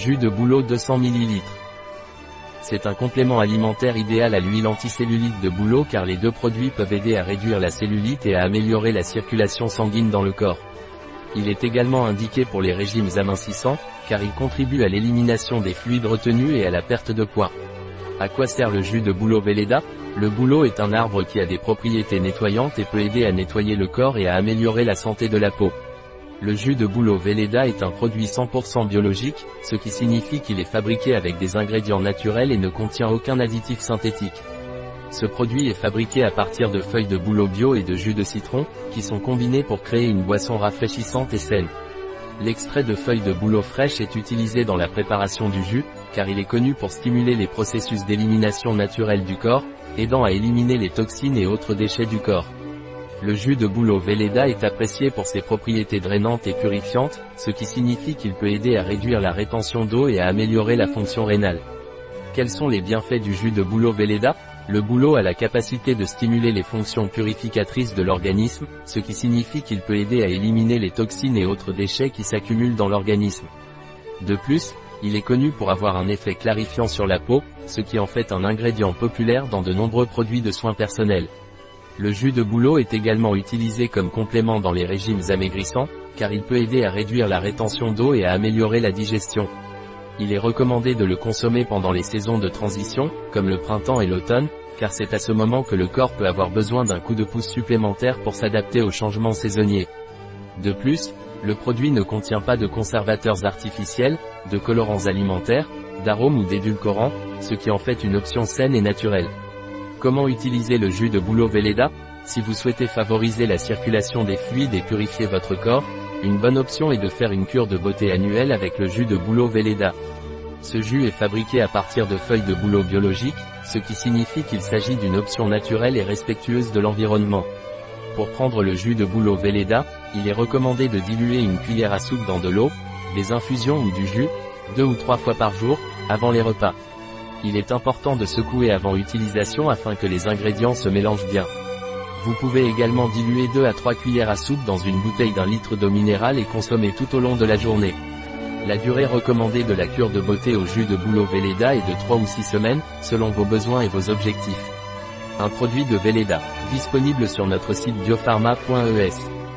Jus de bouleau 200 ml. C'est un complément alimentaire idéal à l'huile anticellulite de bouleau car les deux produits peuvent aider à réduire la cellulite et à améliorer la circulation sanguine dans le corps. Il est également indiqué pour les régimes amincissants, car il contribue à l'élimination des fluides retenus et à la perte de poids. À quoi sert le jus de bouleau Velleda? Le bouleau est un arbre qui a des propriétés nettoyantes et peut aider à nettoyer le corps et à améliorer la santé de la peau. Le jus de bouleau Velleda est un produit 100% biologique, ce qui signifie qu'il est fabriqué avec des ingrédients naturels et ne contient aucun additif synthétique. Ce produit est fabriqué à partir de feuilles de bouleau bio et de jus de citron, qui sont combinés pour créer une boisson rafraîchissante et saine. L'extrait de feuilles de bouleau fraîche est utilisé dans la préparation du jus, car il est connu pour stimuler les processus d'élimination naturelle du corps, aidant à éliminer les toxines et autres déchets du corps. Le jus de bouleau Velleda est apprécié pour ses propriétés drainantes et purifiantes, ce qui signifie qu'il peut aider à réduire la rétention d'eau et à améliorer la fonction rénale. Quels sont les bienfaits du jus de bouleau Velleda Le bouleau a la capacité de stimuler les fonctions purificatrices de l'organisme, ce qui signifie qu'il peut aider à éliminer les toxines et autres déchets qui s'accumulent dans l'organisme. De plus, il est connu pour avoir un effet clarifiant sur la peau, ce qui en fait un ingrédient populaire dans de nombreux produits de soins personnels. Le jus de bouleau est également utilisé comme complément dans les régimes amaigrissants, car il peut aider à réduire la rétention d'eau et à améliorer la digestion. Il est recommandé de le consommer pendant les saisons de transition, comme le printemps et l'automne, car c'est à ce moment que le corps peut avoir besoin d'un coup de pouce supplémentaire pour s'adapter aux changements saisonniers. De plus, le produit ne contient pas de conservateurs artificiels, de colorants alimentaires, d'arômes ou d'édulcorants, ce qui en fait une option saine et naturelle. Comment utiliser le jus de bouleau Velleda Si vous souhaitez favoriser la circulation des fluides et purifier votre corps, une bonne option est de faire une cure de beauté annuelle avec le jus de bouleau Velleda. Ce jus est fabriqué à partir de feuilles de bouleau biologiques, ce qui signifie qu'il s'agit d'une option naturelle et respectueuse de l'environnement. Pour prendre le jus de bouleau Velleda, il est recommandé de diluer une cuillère à soupe dans de l'eau, des infusions ou du jus, deux ou trois fois par jour, avant les repas. Il est important de secouer avant utilisation afin que les ingrédients se mélangent bien. Vous pouvez également diluer 2 à 3 cuillères à soupe dans une bouteille d'un litre d'eau minérale et consommer tout au long de la journée. La durée recommandée de la cure de beauté au jus de bouleau Velleda est de 3 ou 6 semaines, selon vos besoins et vos objectifs. Un produit de Velleda, disponible sur notre site biopharma.es.